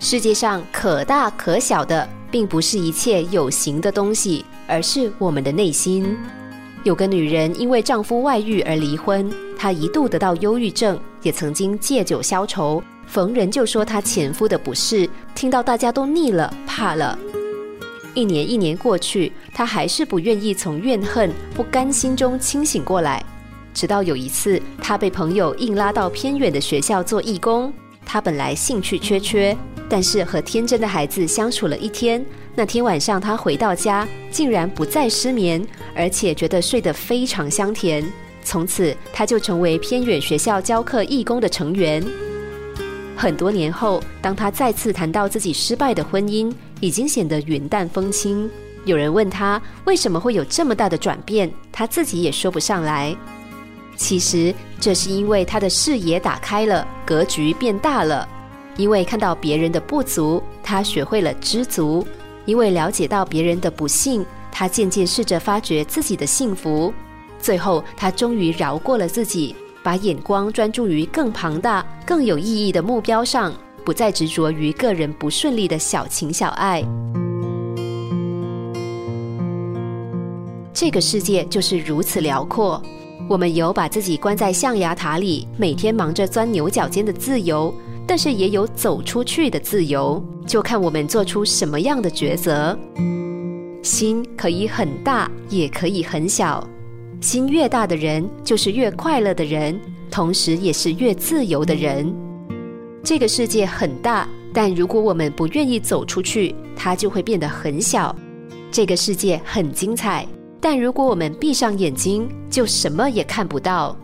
世界上可大可小的，并不是一切有形的东西，而是我们的内心。有个女人因为丈夫外遇而离婚，她一度得到忧郁症，也曾经借酒消愁，逢人就说她前夫的不是，听到大家都腻了，怕了。一年一年过去，她还是不愿意从怨恨、不甘心中清醒过来。直到有一次，她被朋友硬拉到偏远的学校做义工。她本来兴趣缺缺，但是和天真的孩子相处了一天，那天晚上他回到家，竟然不再失眠，而且觉得睡得非常香甜。从此，他就成为偏远学校教课义工的成员。很多年后，当他再次谈到自己失败的婚姻，已经显得云淡风轻。有人问他为什么会有这么大的转变，他自己也说不上来。其实，这是因为他的视野打开了，格局变大了。因为看到别人的不足，他学会了知足；因为了解到别人的不幸，他渐渐试着发掘自己的幸福。最后，他终于饶过了自己，把眼光专注于更庞大、更有意义的目标上，不再执着于个人不顺利的小情小爱。这个世界就是如此辽阔。我们有把自己关在象牙塔里，每天忙着钻牛角尖的自由，但是也有走出去的自由，就看我们做出什么样的抉择。心可以很大，也可以很小。心越大的人，就是越快乐的人，同时也是越自由的人。这个世界很大，但如果我们不愿意走出去，它就会变得很小。这个世界很精彩。但如果我们闭上眼睛，就什么也看不到。